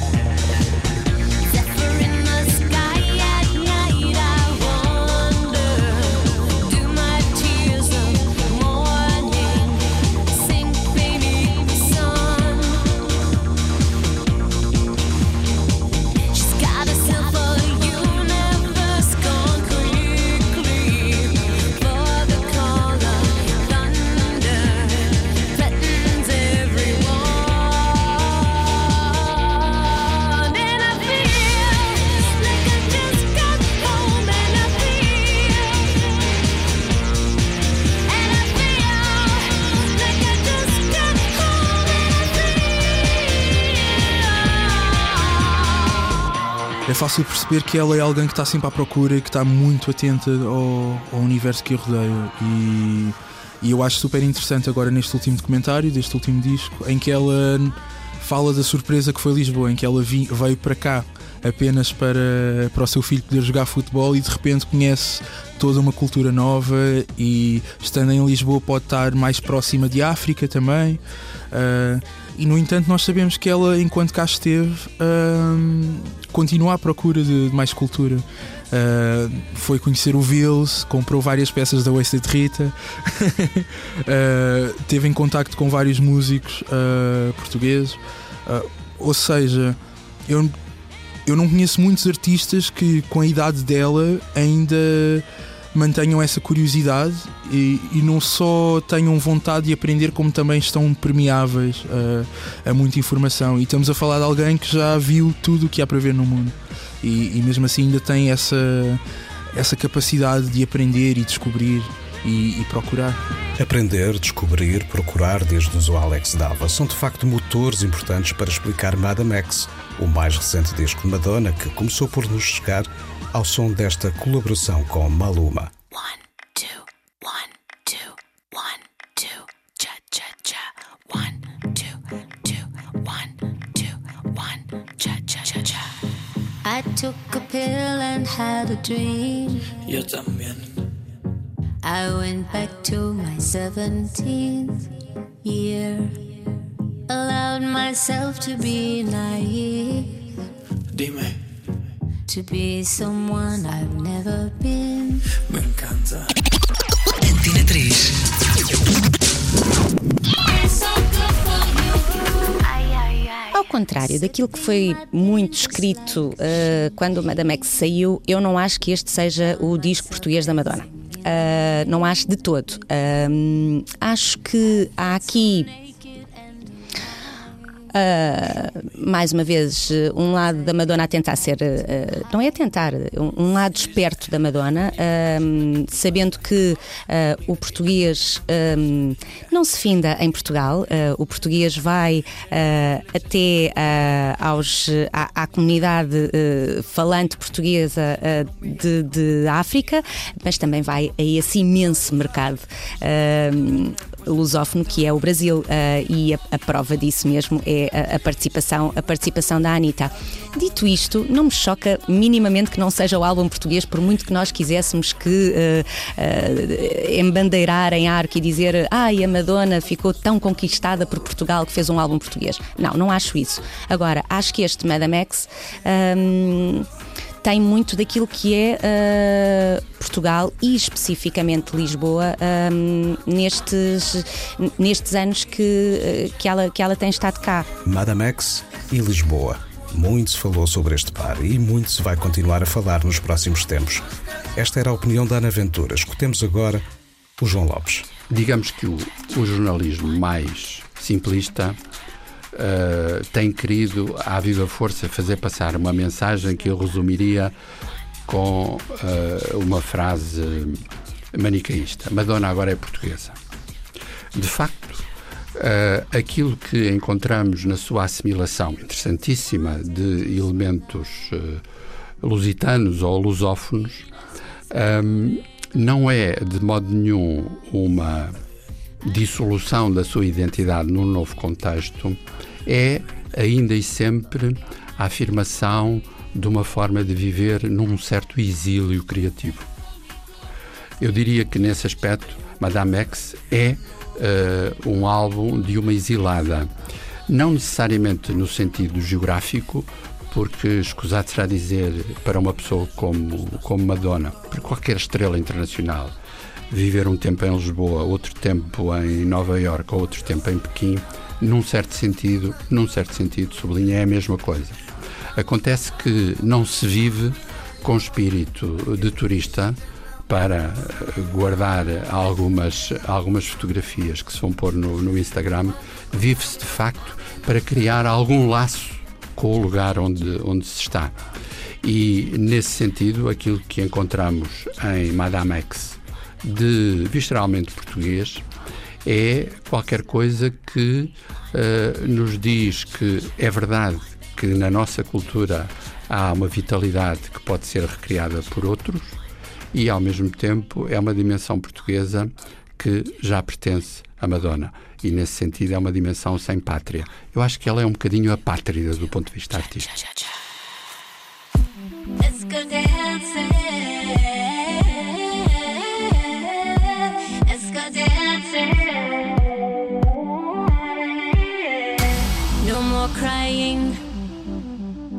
[SPEAKER 5] Fácil perceber que ela é alguém que está sempre à procura e que está muito atenta ao, ao universo que a rodeia. E, e, eu acho super interessante agora neste último documentário, deste último disco, em que ela fala da surpresa que foi Lisboa, em que ela vi, veio para cá apenas para, para o seu filho poder jogar futebol e de repente conhece toda uma cultura nova e estando em Lisboa pode estar mais próxima de África também. Uh, e no entanto nós sabemos que ela, enquanto cá esteve, uh, continua à procura de, de mais cultura. Uh, foi conhecer o Vils, comprou várias peças da Wasted Rita, uh, teve em contacto com vários músicos uh, portugueses. ou seja, eu, eu não conheço muitos artistas que, com a idade dela, ainda mantenham essa curiosidade e, e, não só tenham vontade de aprender, como também estão permeáveis a, a, muita informação. E estamos a falar de alguém que já viu tudo o que há para ver no mundo e, e mesmo assim ainda tem essa, essa capacidade de aprender e descobrir. E, e, procurar.
[SPEAKER 2] Aprender, descobrir, procurar, diz-nos o Alex Dava, são de facto motores importantes para explicar Madame X, o mais recente disco de Madonna que começou por nos chegar ao som desta colaboração com Maluma. One, two, one, two, one, two, cha cha cha. One, two, two, one, two, one, cha cha cha cha. I took a pill and had a dream. Yo también. I went back to my 17th year. Allowed myself to be naive. Dime. To be someone I've never been. Me encanta. Antena 3.
[SPEAKER 3] Ao contrário daquilo que foi muito escrito uh, quando o Madame X saiu, eu não acho que este seja o disco português da Madonna. Uh, não acho de todo. Uh, acho que há aqui uh, mais uma vez, um lado da Madonna a tentar ser, uh, não é a tentar, um, lado esperto da Madonna, uh, sabendo que o português não se finda em Portugal, o português vai até aos, à, à comunidade falante portuguesa de, de, África, mas também vai a esse imenso mercado lusófono que é o Brasil e a, a prova disso mesmo é a, a, participação, a participação da Anitta. Dito isto, não me choca minimamente que não seja o álbum português, por muito que nós quiséssemos que uh, uh, embandeirar em arco e dizer ai, a Madonna ficou tão conquistada por Portugal que fez um álbum português. Não, não acho isso. Agora, acho que este Madame X. Um, tem muito daquilo que é uh, Portugal e especificamente Lisboa um, nestes, nestes anos que, uh, que, ela, que ela tem estado cá.
[SPEAKER 2] Madame X
[SPEAKER 4] e Lisboa. Muito se falou sobre este par e muito se vai continuar a falar nos próximos tempos. Esta era a opinião da Ana Ventura. Escutemos agora o João Lopes.
[SPEAKER 6] Digamos que o, o jornalismo mais simplista uh, tem querido, à viva força, fazer passar uma mensagem que eu resumiria com uh, uma frase manicaísta: Madonna agora é portuguesa. De facto, uh, aquilo que encontramos na sua assimilação interessantíssima de elementos lusitanos ou lusófonos um, não é de modo nenhum uma dissolução da sua identidade num novo contexto, é ainda e sempre a afirmação de uma forma de viver num certo exílio criativo. Eu diria que nesse aspecto, Madame X é uh, um álbum de uma exilada. Não necessariamente no sentido geográfico, porque escusado será dizer para uma pessoa como, como Madonna, para qualquer estrela internacional, viver um tempo em Lisboa, outro tempo em Nova ou outro tempo em Pequim, num certo sentido, num certo sentido, sublinha é a mesma coisa. Acontece que não se vive com espírito de turista para guardar algumas, algumas fotografias que se vão pôr no, no Instagram, vive-se de facto para criar algum laço com o lugar onde, onde se está. E, nesse sentido, aquilo que encontramos em Madame X de visceralmente português é qualquer coisa que uh, nos diz que é verdade que na nossa cultura há uma vitalidade que pode ser recriada por outros e, ao mesmo tempo, é uma dimensão portuguesa que já pertence a Madonna. E, nesse sentido, é uma dimensão sem pátria. Eu acho que ela é um bocadinho a pátria do ponto de vista artístico.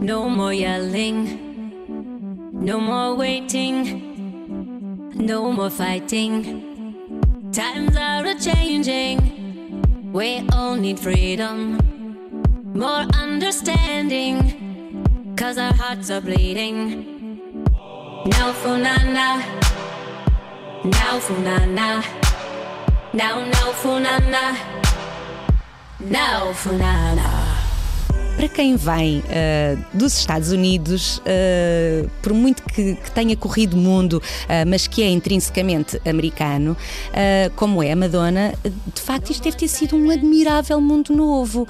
[SPEAKER 6] No more yelling. No more waiting. No more fighting. Times are changing. We all need freedom, more understanding. Cause our hearts are bleeding. Now for nana. Now for nana. Now, now for nana. Now for nana. Para quem vem uh, dos Estados Unidos, uh, por muito que, que, tenha corrido o mundo, uh, mas que é intrinsecamente americano, como é a Madonna, de facto isto deve ter sido um admirável mundo novo.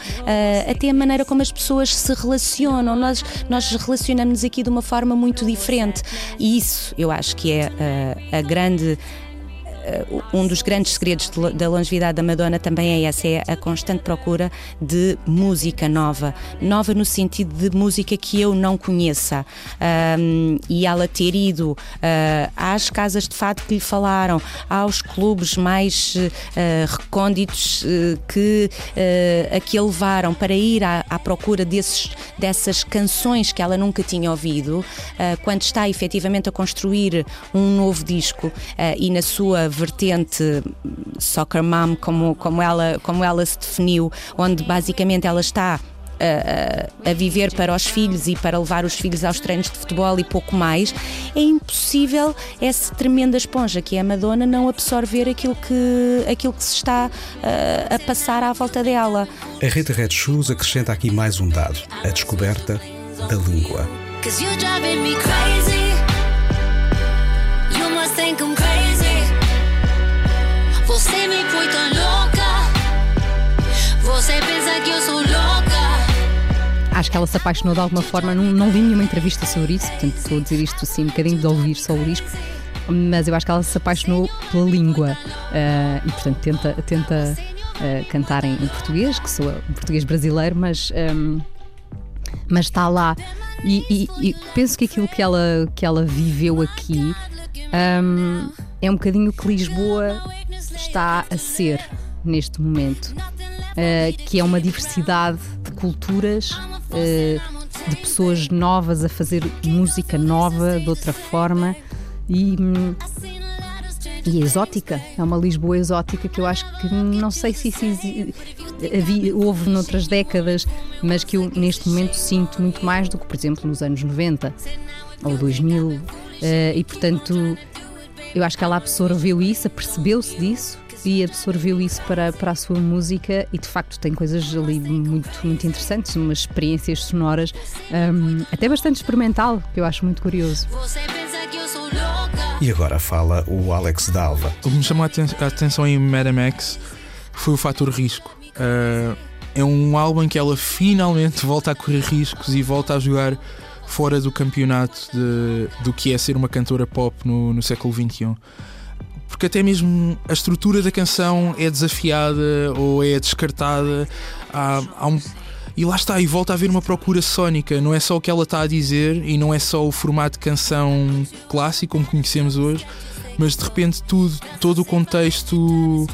[SPEAKER 6] até a maneira como as pessoas se relacionam. Nós, nós relacionamos-nos aqui de uma forma muito diferente. E isso eu acho que é a grande um dos grandes segredos da longevidade da Madonna também é essa, é a constante procura de música nova. Nova no sentido de música que eu não conheça. Um, e ela ter ido uh, às casas de fado que lhe falaram, aos clubes mais uh, recônditos uh, que uh, a que a levaram para ir à, à, procura desses, dessas canções que ela nunca tinha ouvido, quando está efetivamente a construir um novo disco e na sua vertente soccer mom, como, como, ela, como ela se definiu, onde basicamente ela está a, a, viver para os filhos e para levar os filhos aos treinos de futebol e pouco mais, é impossível essa tremenda esponja que é a Madonna não absorver aquilo que, aquilo que se está uh, a passar à volta dela.
[SPEAKER 4] A Rita Red Shoes acrescenta aqui mais um dado: a descoberta da língua. Você me põe tão louca. Você pensa que eu sou louca. Acho que ela se apaixonou de alguma forma. Não, não li nenhuma entrevista sobre isso, portanto estou a dizer isto assim, um bocadinho de ouvir sobre o disco. Mas eu acho que ela se apaixonou pela língua uh, e, portanto, tenta, tenta uh, cantar em, em, português, que sou um português brasileiro, mas. Um, mas está lá e, e, e, penso que aquilo que ela, que ela viveu aqui um, é um bocadinho que Lisboa está a ser neste momento, uh, que é uma diversidade de culturas, uh, de pessoas novas a fazer música nova de outra forma e, e exótica. É uma Lisboa exótica que eu acho que não sei se havia, houve noutras décadas, mas que eu neste momento sinto muito mais do que, por exemplo, nos anos 90 ou 2000. Uh, e portanto, eu acho que ela absorveu isso, apercebeu-se disso e absorveu isso para, para a sua música e de facto tem coisas ali muito, muito interessantes, umas experiências sonoras, um, até bastante experimental, que eu acho muito curioso.
[SPEAKER 2] E agora fala o Alex Dalva.
[SPEAKER 5] O que me chamou a atenção em Madame X foi o fator risco. Uh, é um álbum em que ela finalmente volta a correr riscos e volta a jogar fora do campeonato de, do que é ser uma cantora pop no, no século XXI porque até mesmo a estrutura da canção é desafiada ou é descartada. Há, há um, e lá está, e volta a haver uma procura sónica. Não é só o que ela está a dizer e não é só o formato de canção clássico como conhecemos hoje, mas de repente tudo, todo o contexto uh,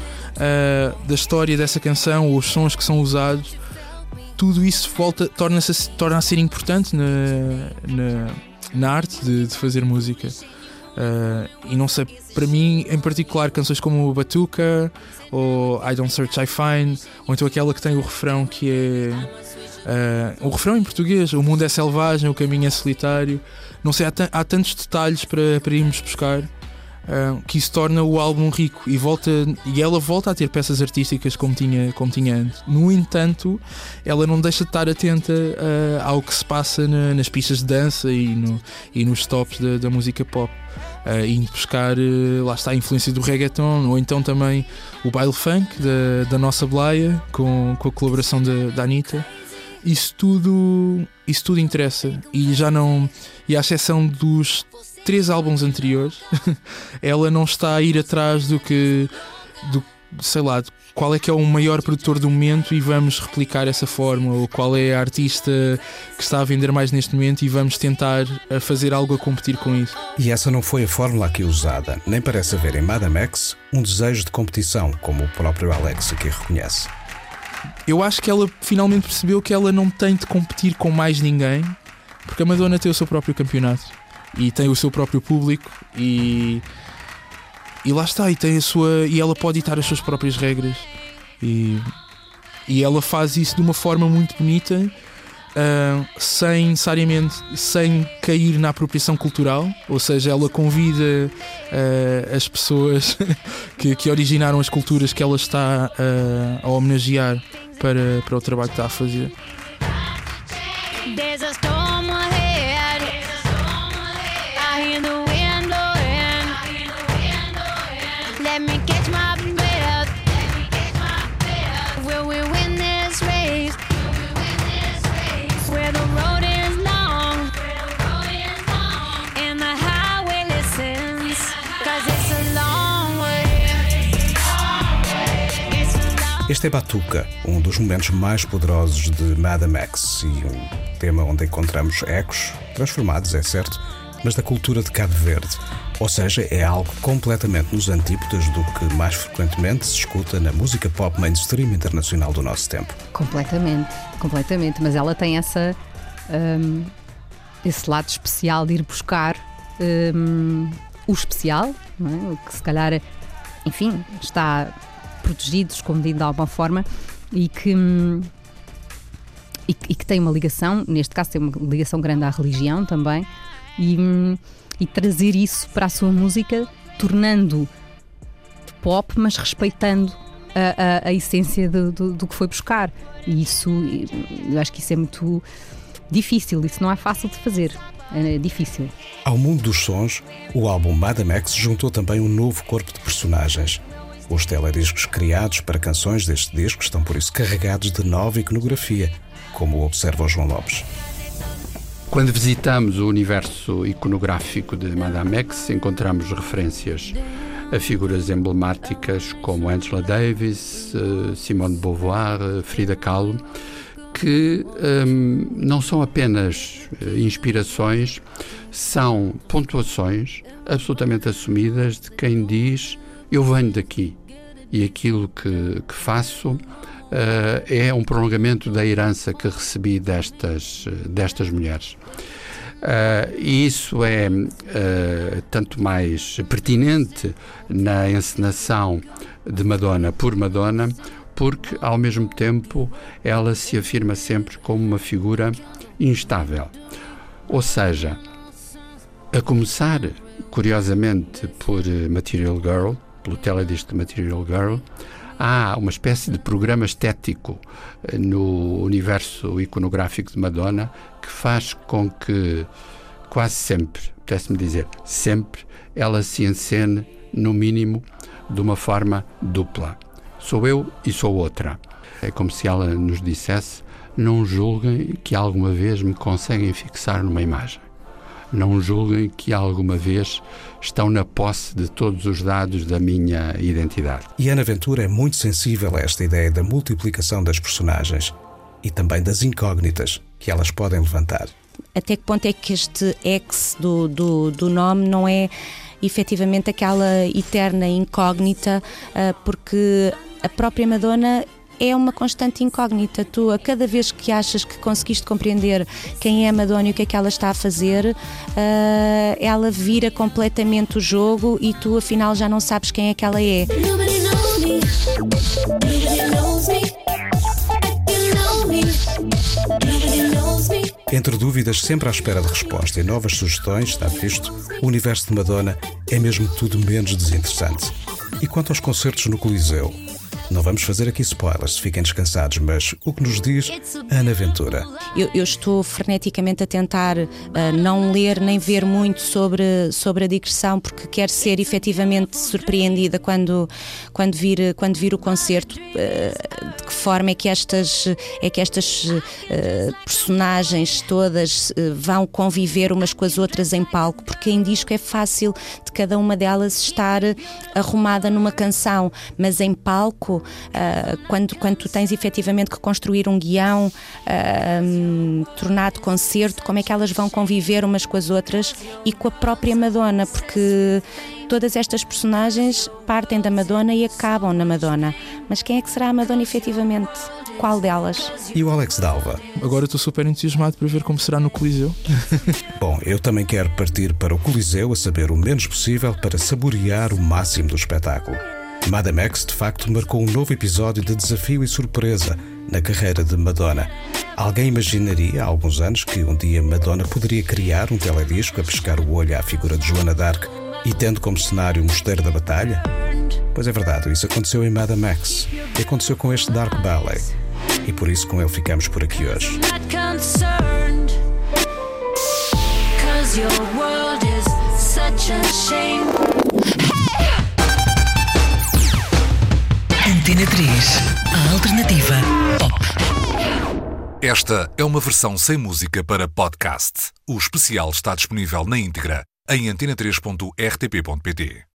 [SPEAKER 5] da história dessa canção, os sons que são usados, tudo isso volta, torna-se torna a ser importante na, na, na arte de, de fazer música. Uh, e não sei, para mim em particular, canções como Batuca ou I Don't Search I Find, ou então aquela que tem o refrão que é. Uh, o refrão em português, o mundo é selvagem, o caminho é solitário. Não sei, há, há tantos detalhes para, para irmos buscar que isso torna o álbum rico e, volta, e ela volta a ter peças artísticas como tinha, como tinha antes. No entanto, ela não deixa de estar atenta uh, ao que se passa na, nas pistas de dança e, no, e nos tops da, da música pop. Uh, indo buscar, uh, lá está a influência do reggaeton, ou então também o baile funk da, da nossa Blaia, com, com a colaboração da, da Anitta. Isso tudo, isso tudo interessa. E já não. E à exceção dos três álbuns anteriores, ela não está a ir atrás do que. Do, sei lá, qual é que é o maior produtor do momento e vamos replicar essa forma, ou qual é a artista que está a vender mais neste momento e vamos tentar a fazer algo a competir com isso.
[SPEAKER 2] E essa não foi a fórmula aqui usada, nem parece haver em Madame X um desejo de competição, como o próprio Alex aqui reconhece.
[SPEAKER 5] Eu acho que ela finalmente percebeu que ela não tem de competir com mais ninguém, porque a Madonna tem o seu próprio campeonato e tem o seu próprio público e e lá está e tem a sua e ela pode ditar as suas próprias regras. E e ela faz isso de uma forma muito bonita uh, sem necessariamente sem cair na apropriação cultural. Ou seja ela convida uh, as pessoas que, que originaram as culturas que ela está uh, a homenagear para, para o trabalho que está a fazer
[SPEAKER 2] Este é Batuca, um dos momentos mais poderosos de Madame X e um tema onde encontramos ecos, transformados, é certo, mas da cultura de Cabo Verde. Ou seja, é algo completamente nos antípodas do que mais frequentemente se escuta na música pop mainstream internacional do nosso tempo.
[SPEAKER 4] Completamente, completamente. Mas ela tem essa um, esse lado especial de ir buscar um, o especial, é? o que se calhar, enfim, está protegido, escondido de alguma forma e que. Hum, e, que tem uma ligação, neste caso tem uma ligação grande à religião também, e, hum, e trazer isso para a sua música, tornando pop, mas respeitando a, a, a essência do, do, do, que foi buscar. E isso, eu acho que isso é muito difícil, isso não é fácil de fazer. É difícil.
[SPEAKER 2] Ao mundo dos sons, o álbum Madame X juntou também um novo corpo de personagens. Os telediscos criados para canções deste disco estão por isso carregados de nova iconografia, como observa o João Lopes.
[SPEAKER 6] Quando visitamos o universo iconográfico de Madame X, encontramos referências a figuras emblemáticas como Angela Davis, eh, Simone de Beauvoir, eh, Frida Kahlo, que um, não são apenas eh, inspirações, são pontuações absolutamente assumidas de quem diz eu venho daqui e aquilo que, que faço uh, é um prolongamento da herança que recebi destas, destas mulheres. Uh, e isso é uh, tanto mais pertinente na encenação de Madonna por Madonna, porque ao mesmo tempo ela se afirma sempre como uma figura instável. Ou seja, a começar, curiosamente, por Material Girl, pelo teledisco Material Girl, há uma espécie de programa estético eh, no universo iconográfico de Madonna que faz com que quase sempre, pudesse-me dizer, sempre, ela se encene, no mínimo, de uma forma dupla. Sou eu e sou outra. É como se ela nos dissesse: não julguem que alguma vez me conseguem fixar numa imagem. Não julguem que alguma vez estão na posse de todos os dados da minha identidade.
[SPEAKER 2] E Ana Ventura é muito sensível a esta ideia da multiplicação das personagens e também das incógnitas que elas podem levantar.
[SPEAKER 3] Até que ponto é que este ex do, do, do nome não é efetivamente aquela eterna incógnita, uh, porque a própria Madonna é uma constante incógnita. Tu, a cada vez que achas que conseguiste compreender quem é a Madonna e o que é que ela está a fazer, uh, ela vira completamente o jogo e tu, afinal, já não sabes quem é que ela é.
[SPEAKER 2] Entre dúvidas, sempre à espera de resposta e novas sugestões, está visto, o universo de Madonna é mesmo tudo menos desinteressante. E quanto aos concertos no Coliseu? Não vamos fazer aqui spoilers, fiquem descansados, mas o que nos diz Ana Ventura?
[SPEAKER 3] Eu, eu estou freneticamente a tentar uh, não ler nem ver muito sobre, sobre a digressão, porque quero ser efetivamente surpreendida quando, quando, vir, quando vir o concerto. Uh, de que forma é que estas, é que estas uh, personagens todas vão conviver umas com as outras em palco, porque em disco é fácil de cada uma delas estar arrumada numa canção, mas em palco uh, quando, quando tu tens efetivamente que construir um guião uh, um, tornado concerto, como é que elas vão conviver umas com as outras e com a própria Madonna, porque todas estas personagens partem da Madonna e acabam na Madonna. Mas quem é que será a Madonna efetivamente? Qual delas?
[SPEAKER 2] E o Alex Dalva?
[SPEAKER 5] Agora estou super entusiasmado para ver como será no Coliseu.
[SPEAKER 2] Bom, eu também quero partir para o Coliseu a saber o menos possível para saborear o máximo do espetáculo. Madame X de facto marcou um novo episódio de desafio e surpresa na carreira de Madonna. Alguém imaginaria há alguns anos que um dia Madonna poderia criar um teledisco a pescar o olho à figura de Joana d'Arc e tendo como cenário o Mosteiro da Batalha? Pois é verdade, isso aconteceu em Madame X e aconteceu com este Dark Ballet. E por isso com ele ficamos por aqui hoje. Your world is such a shame.
[SPEAKER 1] Antena 3, a alternativa pop. Esta é uma versão sem música para podcast. O especial está disponível na íntegra em antena3.rtp.pt.